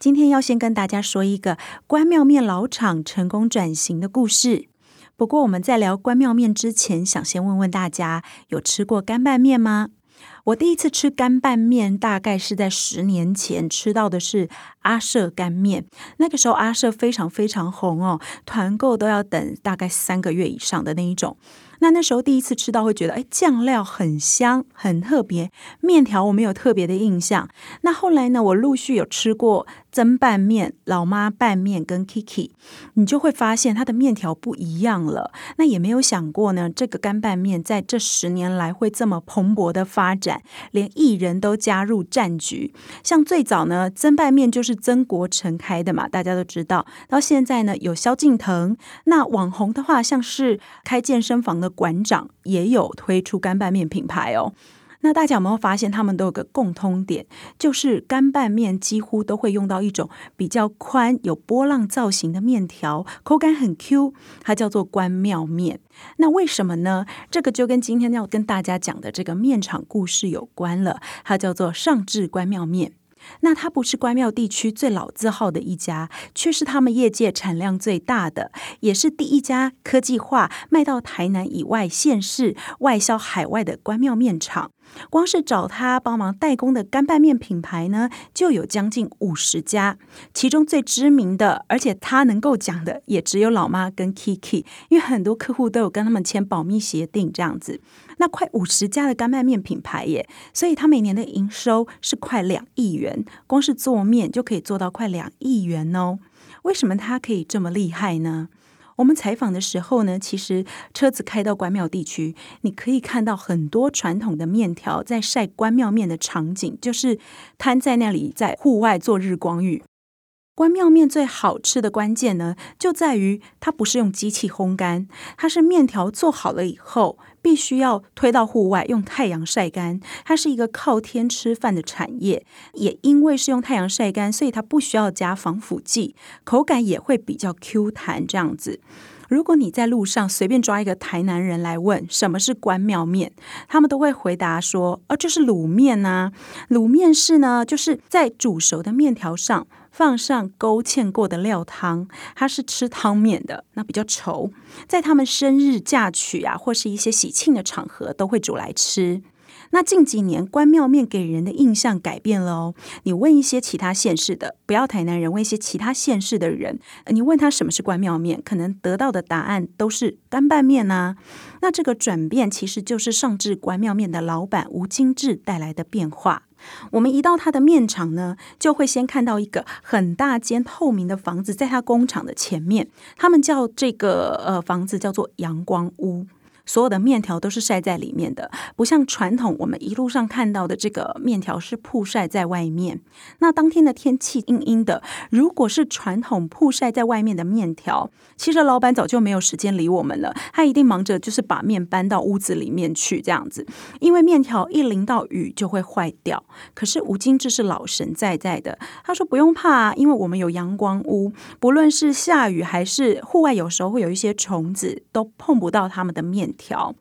今天要先跟大家说一个关庙面老厂成功转型的故事。不过我们在聊关庙面之前，想先问问大家，有吃过干拌面吗？我第一次吃干拌面，大概是在十年前吃到的是阿舍干面。那个时候阿舍非常非常红哦，团购都要等大概三个月以上的那一种。那那时候第一次吃到，会觉得哎，酱料很香，很特别。面条我没有特别的印象。那后来呢，我陆续有吃过蒸拌面、老妈拌面跟 Kiki，你就会发现它的面条不一样了。那也没有想过呢，这个干拌面在这十年来会这么蓬勃的发展，连艺人都加入战局。像最早呢，曾拌面就是曾国成开的嘛，大家都知道。到现在呢，有萧敬腾。那网红的话，像是开健身房的。馆长也有推出干拌面品牌哦。那大家有没有发现，他们都有个共通点，就是干拌面几乎都会用到一种比较宽、有波浪造型的面条，口感很 Q，它叫做关庙面。那为什么呢？这个就跟今天要跟大家讲的这个面厂故事有关了。它叫做上智关庙面。那它不是关庙地区最老字号的一家，却是他们业界产量最大的，也是第一家科技化卖到台南以外县市、外销海外的关庙面厂。光是找他帮忙代工的干拌面品牌呢，就有将近五十家，其中最知名的，而且他能够讲的，也只有老妈跟 Kiki，因为很多客户都有跟他们签保密协定这样子。那快五十家的干拌面品牌耶，所以他每年的营收是快两亿元，光是做面就可以做到快两亿元哦。为什么他可以这么厉害呢？我们采访的时候呢，其实车子开到关庙地区，你可以看到很多传统的面条在晒关庙面的场景，就是摊在那里在户外做日光浴。关庙面最好吃的关键呢，就在于它不是用机器烘干，它是面条做好了以后，必须要推到户外用太阳晒干。它是一个靠天吃饭的产业，也因为是用太阳晒干，所以它不需要加防腐剂，口感也会比较 Q 弹这样子。如果你在路上随便抓一个台南人来问什么是关庙面，他们都会回答说：“哦，就是卤面呐。卤面是呢，就是在煮熟的面条上放上勾芡过的料汤，它是吃汤面的，那比较稠。在他们生日嫁娶啊，或是一些喜庆的场合，都会煮来吃。”那近几年关庙面给人的印象改变了哦。你问一些其他县市的，不要台南人，问一些其他县市的人，你问他什么是关庙面，可能得到的答案都是干拌面呐、那这个转变其实就是上至关庙面的老板吴金志带来的变化。我们一到他的面厂呢，就会先看到一个很大间透明的房子，在他工厂的前面，他们叫这个呃房子叫做阳光屋。所有的面条都是晒在里面的，不像传统我们一路上看到的这个面条是曝晒在外面。那当天的天气阴阴的，如果是传统曝晒在外面的面条，其实老板早就没有时间理我们了，他一定忙着就是把面搬到屋子里面去这样子，因为面条一淋到雨就会坏掉。可是吴金志是老神在在的，他说不用怕，啊因为我们有阳光屋，不论是下雨还是户外，有时候会有一些虫子都碰不到他们的面条，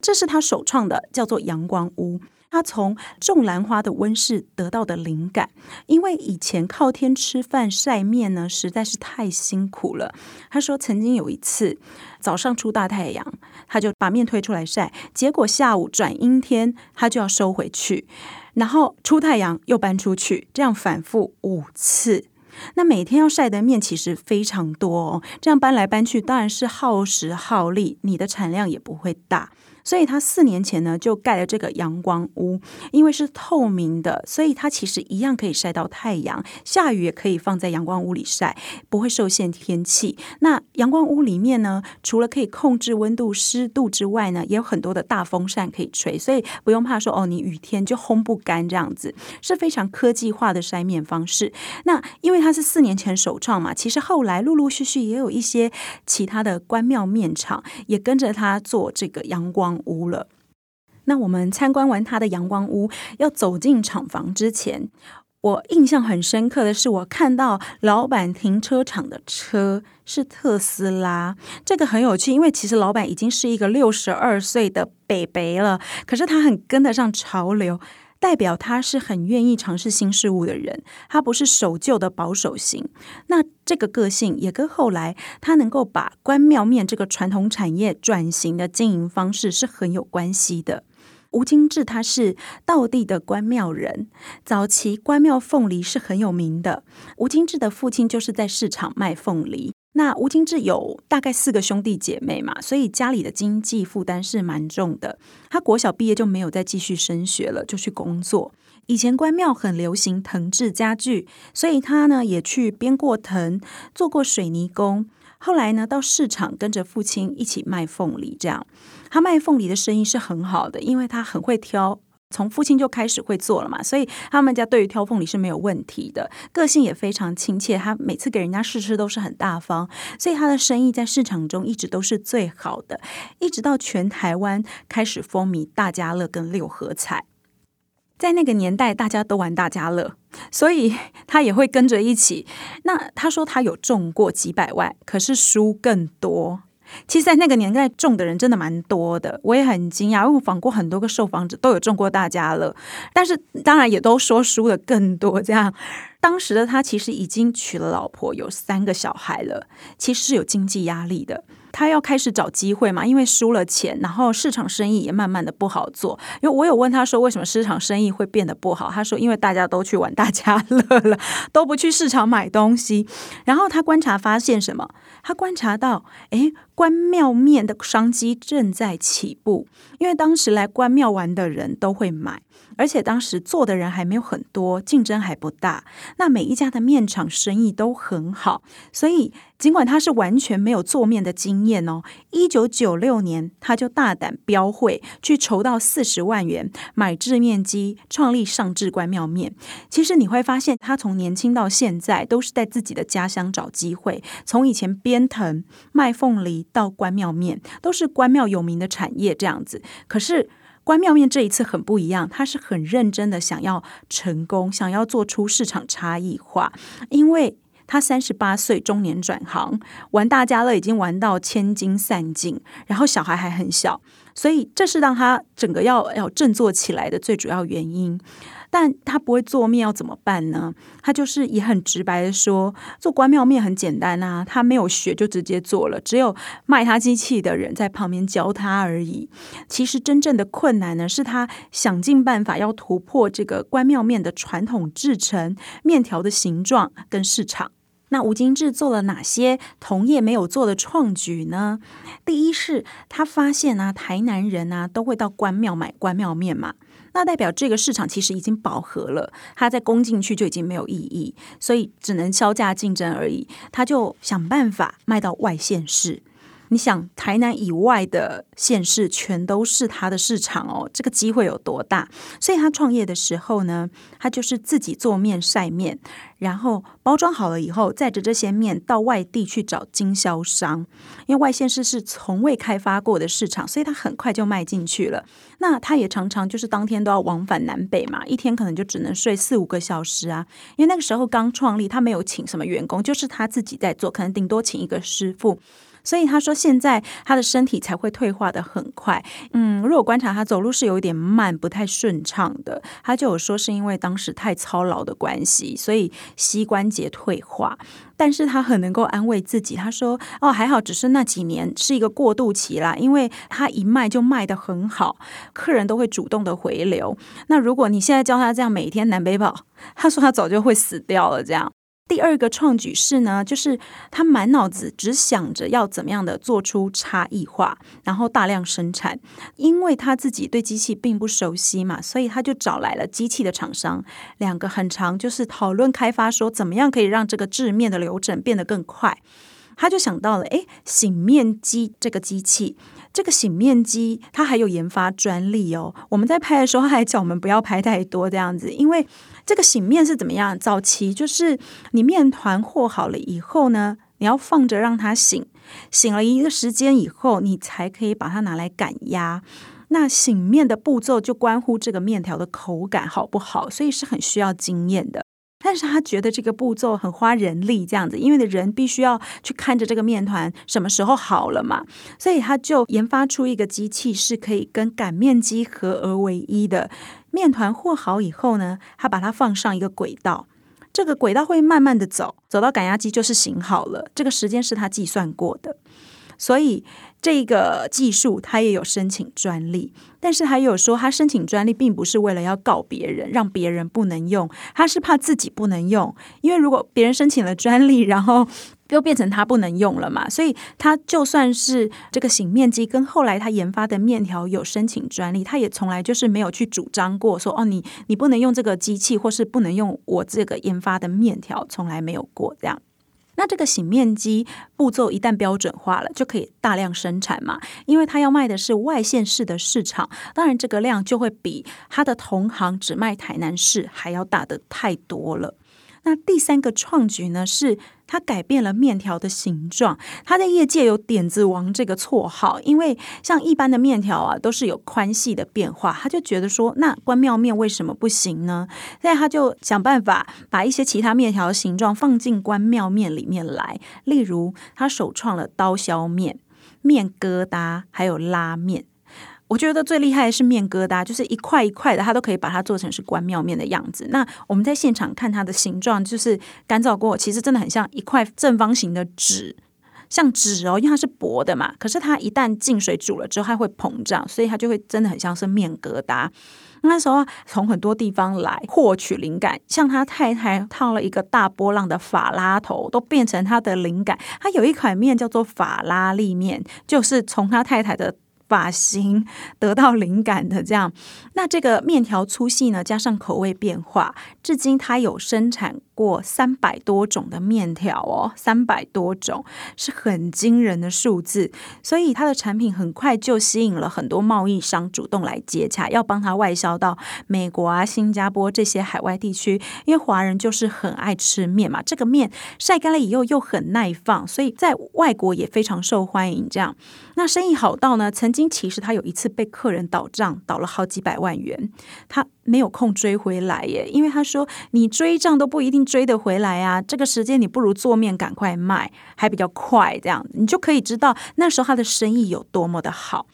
这是他首创的，叫做阳光屋。他从种兰花的温室得到的灵感，因为以前靠天吃饭晒面呢，实在是太辛苦了。他说，曾经有一次早上出大太阳，他就把面推出来晒，结果下午转阴天，他就要收回去，然后出太阳又搬出去，这样反复五次。那每天要晒的面其实非常多哦，这样搬来搬去当然是耗时耗力，你的产量也不会大。所以他四年前呢就盖了这个阳光屋，因为是透明的，所以它其实一样可以晒到太阳，下雨也可以放在阳光屋里晒，不会受限天气。那阳光屋里面呢，除了可以控制温度、湿度之外呢，也有很多的大风扇可以吹，所以不用怕说哦，你雨天就烘不干这样子，是非常科技化的晒面方式。那因为它是四年前首创嘛，其实后来陆陆续续也有一些其他的关庙面厂也跟着他做这个阳光屋了。那我们参观完他的阳光屋，要走进厂房之前，我印象很深刻的是，我看到老板停车场的车是特斯拉，这个很有趣，因为其实老板已经是一个六十二岁的北北了，可是他很跟得上潮流。代表他是很愿意尝试新事物的人，他不是守旧的保守型。那这个个性也跟后来他能够把关庙面这个传统产业转型的经营方式是很有关系的。吴金志他是道地的关庙人，早期关庙凤梨是很有名的。吴金志的父亲就是在市场卖凤梨。那吴金志有大概四个兄弟姐妹嘛，所以家里的经济负担是蛮重的。他国小毕业就没有再继续升学了，就去工作。以前关庙很流行藤制家具，所以他呢也去编过藤，做过水泥工。后来呢到市场跟着父亲一起卖凤梨，这样他卖凤梨的生意是很好的，因为他很会挑。从父亲就开始会做了嘛，所以他们家对于挑凤梨是没有问题的，个性也非常亲切。他每次给人家试吃都是很大方，所以他的生意在市场中一直都是最好的。一直到全台湾开始风靡大家乐跟六合彩，在那个年代大家都玩大家乐，所以他也会跟着一起。那他说他有中过几百万，可是输更多。其实，在那个年代中的人真的蛮多的，我也很惊讶，因为我访过很多个受访者，都有中过大家了，但是当然也都说输了更多。这样，当时的他其实已经娶了老婆，有三个小孩了，其实是有经济压力的。他要开始找机会嘛，因为输了钱，然后市场生意也慢慢的不好做。因为我有问他说，为什么市场生意会变得不好？他说，因为大家都去玩大家乐了，都不去市场买东西。然后他观察发现什么？他观察到，诶，关庙面的商机正在起步，因为当时来关庙玩的人都会买。而且当时做的人还没有很多，竞争还不大。那每一家的面厂生意都很好，所以尽管他是完全没有做面的经验哦，一九九六年他就大胆标会去筹到四十万元买制面机，创立上智关庙面。其实你会发现，他从年轻到现在都是在自己的家乡找机会，从以前边藤卖凤梨到关庙面，都是关庙有名的产业这样子。可是。关妙面这一次很不一样，他是很认真的想要成功，想要做出市场差异化。因为他三十八岁中年转行，玩大家乐已经玩到千金散尽，然后小孩还很小，所以这是让他整个要要振作起来的最主要原因。但他不会做面要怎么办呢？他就是也很直白的说，做关庙面很简单啊，他没有学就直接做了，只有卖他机器的人在旁边教他而已。其实真正的困难呢，是他想尽办法要突破这个关庙面的传统制程、面条的形状跟市场。那吴金志做了哪些同业没有做的创举呢？第一是他发现啊，台南人啊都会到关庙买关庙面嘛。那代表这个市场其实已经饱和了，它再攻进去就已经没有意义，所以只能削价竞争而已。他就想办法卖到外县市。你想，台南以外的县市全都是他的市场哦，这个机会有多大？所以他创业的时候呢，他就是自己做面晒面，然后包装好了以后，载着这些面到外地去找经销商。因为外县市是从未开发过的市场，所以他很快就卖进去了。那他也常常就是当天都要往返南北嘛，一天可能就只能睡四五个小时啊。因为那个时候刚创立，他没有请什么员工，就是他自己在做，可能顶多请一个师傅。所以他说，现在他的身体才会退化的很快。嗯，如果观察他走路是有点慢，不太顺畅的。他就有说是因为当时太操劳的关系，所以膝关节退化。但是他很能够安慰自己，他说：“哦，还好，只是那几年是一个过渡期啦，因为他一卖就卖得很好，客人都会主动的回流。那如果你现在教他这样每天南北跑，他说他早就会死掉了。这样。”第二个创举是呢，就是他满脑子只想着要怎么样的做出差异化，然后大量生产。因为他自己对机器并不熟悉嘛，所以他就找来了机器的厂商，两个很长就是讨论开发，说怎么样可以让这个制面的流程变得更快。他就想到了，哎，醒面机这个机器，这个醒面机它还有研发专利哦。我们在拍的时候，他还叫我们不要拍太多这样子，因为。这个醒面是怎么样？早期就是你面团和好了以后呢，你要放着让它醒，醒了一个时间以后，你才可以把它拿来擀压。那醒面的步骤就关乎这个面条的口感好不好，所以是很需要经验的。但是他觉得这个步骤很花人力，这样子，因为的人必须要去看着这个面团什么时候好了嘛，所以他就研发出一个机器，是可以跟擀面机合而为一的。面团和好以后呢，他把它放上一个轨道，这个轨道会慢慢的走，走到擀压机就是醒好了。这个时间是他计算过的，所以这个技术他也有申请专利。但是还有说，他申请专利并不是为了要告别人，让别人不能用，他是怕自己不能用，因为如果别人申请了专利，然后。又变成他不能用了嘛，所以他就算是这个醒面机跟后来他研发的面条有申请专利，他也从来就是没有去主张过说哦，你你不能用这个机器，或是不能用我这个研发的面条，从来没有过这样。那这个醒面机步骤一旦标准化了，就可以大量生产嘛，因为他要卖的是外县市的市场，当然这个量就会比他的同行只卖台南市还要大的太多了。那第三个创举呢，是他改变了面条的形状。他在业界有“点子王”这个绰号，因为像一般的面条啊，都是有宽细的变化。他就觉得说，那关庙面为什么不行呢？所以他就想办法把一些其他面条的形状放进关庙面里面来。例如，他首创了刀削面、面疙瘩，还有拉面。我觉得最厉害的是面疙瘩，就是一块一块的，它都可以把它做成是关庙面的样子。那我们在现场看它的形状，就是干燥过，其实真的很像一块正方形的纸，像纸哦，因为它是薄的嘛。可是它一旦进水煮了之后，它会膨胀，所以它就会真的很像是面疙瘩。那时候从很多地方来获取灵感，像他太太烫了一个大波浪的法拉头，都变成他的灵感。他有一款面叫做法拉利面，就是从他太太的。发型得到灵感的这样，那这个面条粗细呢，加上口味变化，至今它有生产过三百多种的面条哦，三百多种是很惊人的数字，所以它的产品很快就吸引了很多贸易商主动来接洽，要帮他外销到美国啊、新加坡这些海外地区，因为华人就是很爱吃面嘛，这个面晒干了以后又很耐放，所以在外国也非常受欢迎。这样，那生意好到呢，曾经其实他有一次被客人倒账倒了好几百万元，他。没有空追回来耶，因为他说你追账都不一定追得回来啊。这个时间你不如做面赶快卖，还比较快，这样你就可以知道那时候他的生意有多么的好。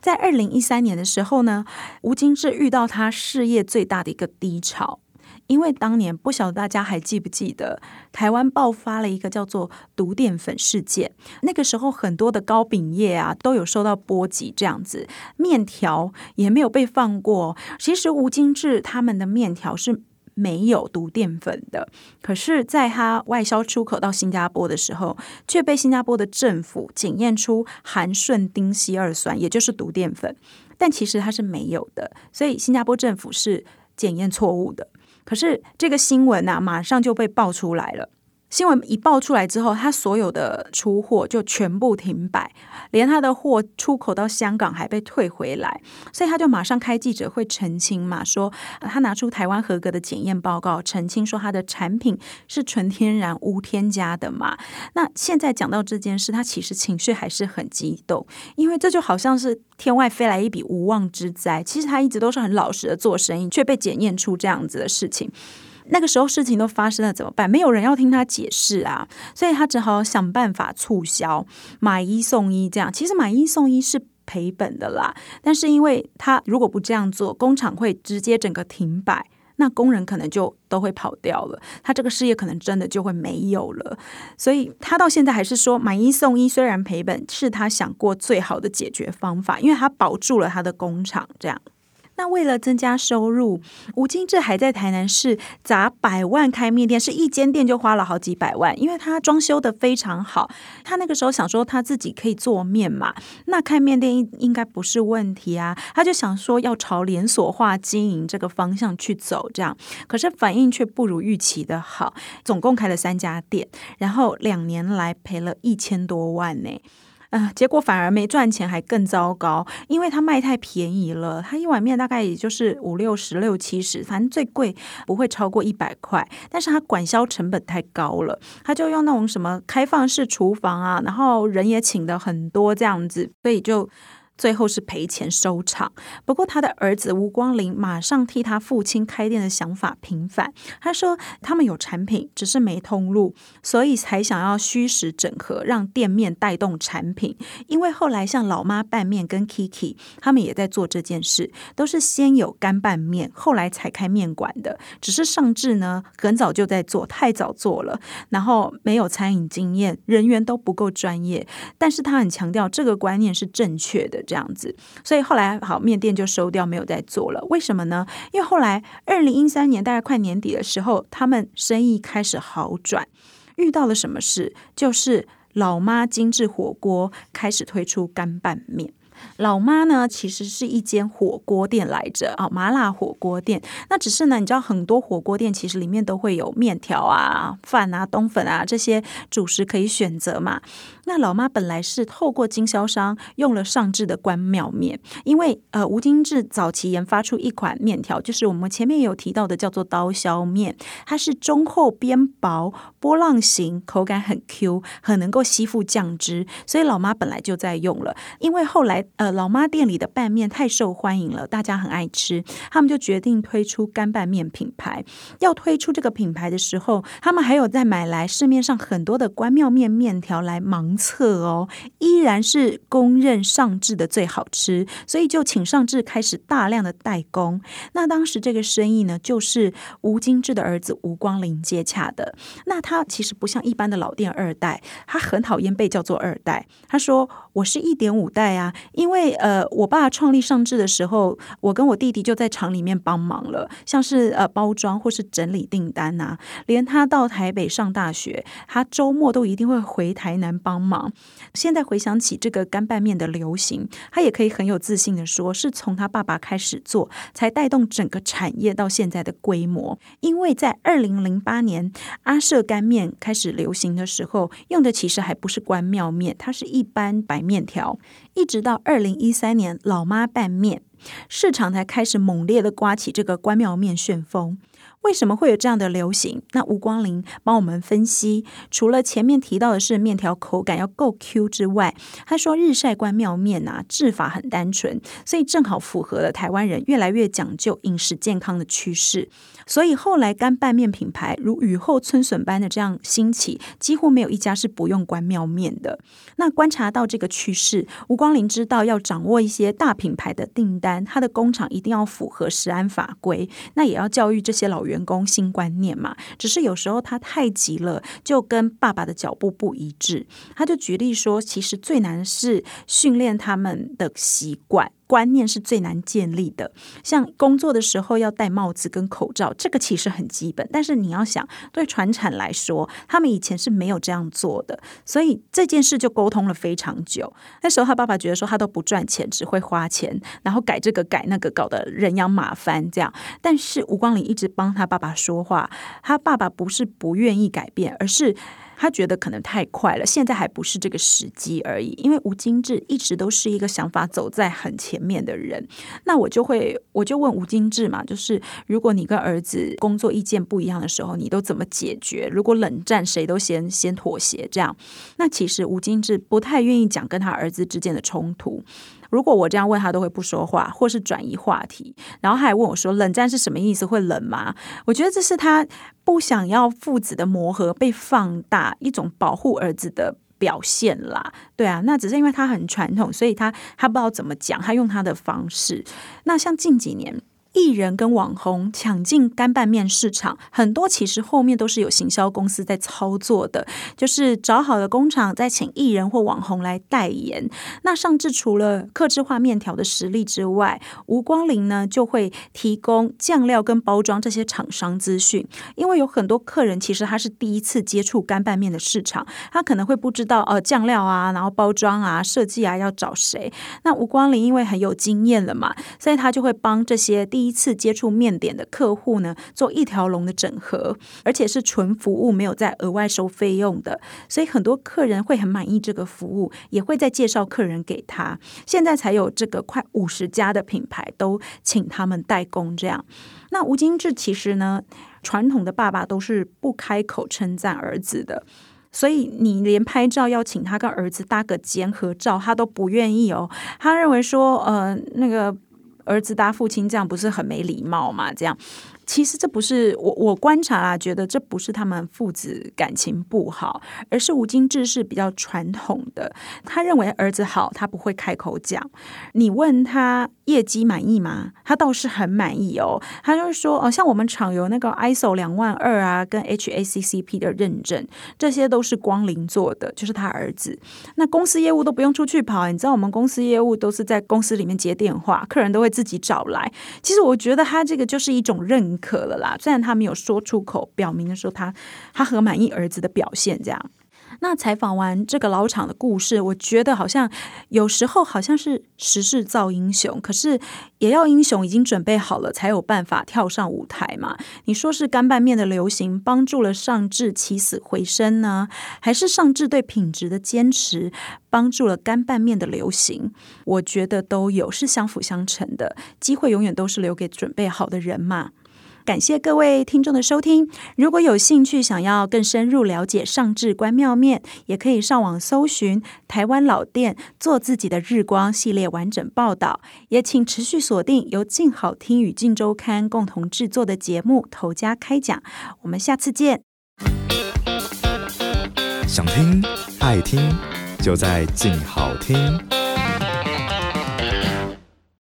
在二零一三年的时候呢，吴金志遇到他事业最大的一个低潮。因为当年不晓得大家还记不记得，台湾爆发了一个叫做毒淀粉事件。那个时候很多的糕饼业啊都有受到波及，这样子面条也没有被放过。其实吴金志他们的面条是没有毒淀粉的，可是在他外销出口到新加坡的时候，却被新加坡的政府检验出含顺丁烯二酸，也就是毒淀粉。但其实它是没有的，所以新加坡政府是检验错误的。可是这个新闻呐、啊，马上就被爆出来了。新闻一爆出来之后，他所有的出货就全部停摆，连他的货出口到香港还被退回来，所以他就马上开记者会澄清嘛，说他拿出台湾合格的检验报告，澄清说他的产品是纯天然无添加的嘛。那现在讲到这件事，他其实情绪还是很激动，因为这就好像是天外飞来一笔无妄之灾。其实他一直都是很老实的做生意，却被检验出这样子的事情。那个时候事情都发生了怎么办？没有人要听他解释啊，所以他只好想办法促销，买一送一这样。其实买一送一是赔本的啦，但是因为他如果不这样做，工厂会直接整个停摆，那工人可能就都会跑掉了，他这个事业可能真的就会没有了。所以他到现在还是说买一送一，虽然赔本，是他想过最好的解决方法，因为他保住了他的工厂这样。那为了增加收入，吴金志还在台南市砸百万开面店，是一间店就花了好几百万，因为他装修得非常好。他那个时候想说他自己可以做面嘛，那开面店应应该不是问题啊。他就想说要朝连锁化经营这个方向去走，这样。可是反应却不如预期的好，总共开了三家店，然后两年来赔了一千多万呢。啊、呃，结果反而没赚钱，还更糟糕，因为他卖太便宜了。他一碗面大概也就是五六十、六七十，反正最贵不会超过一百块。但是他管销成本太高了，他就用那种什么开放式厨房啊，然后人也请的很多这样子，所以就。最后是赔钱收场。不过他的儿子吴光林马上替他父亲开店的想法平反。他说他们有产品，只是没通路，所以才想要虚实整合，让店面带动产品。因为后来像老妈拌面跟 Kiki，他们也在做这件事，都是先有干拌面，后来才开面馆的。只是上志呢，很早就在做，太早做了，然后没有餐饮经验，人员都不够专业。但是他很强调这个观念是正确的。这样子，所以后来好面店就收掉，没有再做了。为什么呢？因为后来二零一三年大概快年底的时候，他们生意开始好转，遇到了什么事？就是老妈精致火锅开始推出干拌面。老妈呢，其实是一间火锅店来着啊，麻辣火锅店。那只是呢，你知道很多火锅店其实里面都会有面条啊、饭啊、冬粉啊这些主食可以选择嘛。那老妈本来是透过经销商用了上智的关庙面，因为呃吴金志早期研发出一款面条，就是我们前面有提到的叫做刀削面，它是中厚边薄、波浪形，口感很 Q，很能够吸附酱汁，所以老妈本来就在用了。因为后来呃，老妈店里的拌面太受欢迎了，大家很爱吃，他们就决定推出干拌面品牌。要推出这个品牌的时候，他们还有在买来市面上很多的关庙面面条来盲测哦，依然是公认上至的最好吃，所以就请上至开始大量的代工。那当时这个生意呢，就是吴金志的儿子吴光林接洽的。那他其实不像一般的老店二代，他很讨厌被叫做二代。他说：“我是一点五代啊。”因为呃，我爸创立上智的时候，我跟我弟弟就在厂里面帮忙了，像是呃包装或是整理订单呐、啊。连他到台北上大学，他周末都一定会回台南帮忙。现在回想起这个干拌面的流行，他也可以很有自信的说，是从他爸爸开始做，才带动整个产业到现在的规模。因为在二零零八年阿舍干面开始流行的时候，用的其实还不是关庙面，它是一般白面条，一直到。二零一三年，老妈拌面市场才开始猛烈的刮起这个关庙面旋风。为什么会有这样的流行？那吴光林帮我们分析，除了前面提到的是面条口感要够 Q 之外，他说日晒关庙面呐、啊，制法很单纯，所以正好符合了台湾人越来越讲究饮食健康的趋势。所以后来干拌面品牌如雨后春笋般的这样兴起，几乎没有一家是不用关庙面的。那观察到这个趋势，吴光林知道要掌握一些大品牌的订单，他的工厂一定要符合食安法规，那也要教育这些老员工新观念嘛，只是有时候他太急了，就跟爸爸的脚步不一致。他就举例说，其实最难是训练他们的习惯。观念是最难建立的，像工作的时候要戴帽子跟口罩，这个其实很基本。但是你要想，对传产来说，他们以前是没有这样做的，所以这件事就沟通了非常久。那时候他爸爸觉得说他都不赚钱，只会花钱，然后改这个改那个，搞得人仰马翻这样。但是吴光林一直帮他爸爸说话，他爸爸不是不愿意改变，而是。他觉得可能太快了，现在还不是这个时机而已。因为吴金志一直都是一个想法走在很前面的人，那我就会我就问吴金志嘛，就是如果你跟儿子工作意见不一样的时候，你都怎么解决？如果冷战，谁都先先妥协这样？那其实吴金志不太愿意讲跟他儿子之间的冲突。如果我这样问他，都会不说话，或是转移话题。然后他还问我说：“冷战是什么意思？会冷吗？”我觉得这是他不想要父子的磨合被放大，一种保护儿子的表现啦。对啊，那只是因为他很传统，所以他他不知道怎么讲，他用他的方式。那像近几年。艺人跟网红抢进干拌面市场，很多其实后面都是有行销公司在操作的，就是找好的工厂再请艺人或网红来代言。那上至除了客制化面条的实力之外，吴光林呢就会提供酱料跟包装这些厂商资讯，因为有很多客人其实他是第一次接触干拌面的市场，他可能会不知道呃酱料啊，然后包装啊、设计啊要找谁。那吴光林因为很有经验了嘛，所以他就会帮这些第一一次接触面点的客户呢做一条龙的整合，而且是纯服务，没有再额外收费用的。所以很多客人会很满意这个服务，也会再介绍客人给他。现在才有这个快五十家的品牌都请他们代工这样。那吴金志其实呢，传统的爸爸都是不开口称赞儿子的。所以你连拍照要请他跟儿子搭个肩合照，他都不愿意哦。他认为说，呃，那个儿子打父亲这样不是很没礼貌嘛？这样。其实这不是我我观察啊，觉得这不是他们父子感情不好，而是吴金志是比较传统的。他认为儿子好，他不会开口讲。你问他业绩满意吗？他倒是很满意哦。他就是说，哦，像我们厂有那个 ISO 两万二啊，跟 HACCP 的认证，这些都是光临做的，就是他儿子。那公司业务都不用出去跑，你知道我们公司业务都是在公司里面接电话，客人都会自己找来。其实我觉得他这个就是一种认。可了啦，虽然他没有说出口，表明的说他他很满意儿子的表现，这样。那采访完这个老厂的故事，我觉得好像有时候好像是时势造英雄，可是也要英雄已经准备好了才有办法跳上舞台嘛。你说是干拌面的流行帮助了上智起死回生呢，还是上智对品质的坚持帮助了干拌面的流行？我觉得都有，是相辅相成的。机会永远都是留给准备好的人嘛。感谢各位听众的收听。如果有兴趣想要更深入了解上智关庙面，也可以上网搜寻台湾老店做自己的日光系列完整报道。也请持续锁定由静好听与静周刊共同制作的节目《头家开讲》。我们下次见。想听爱听，就在静好听。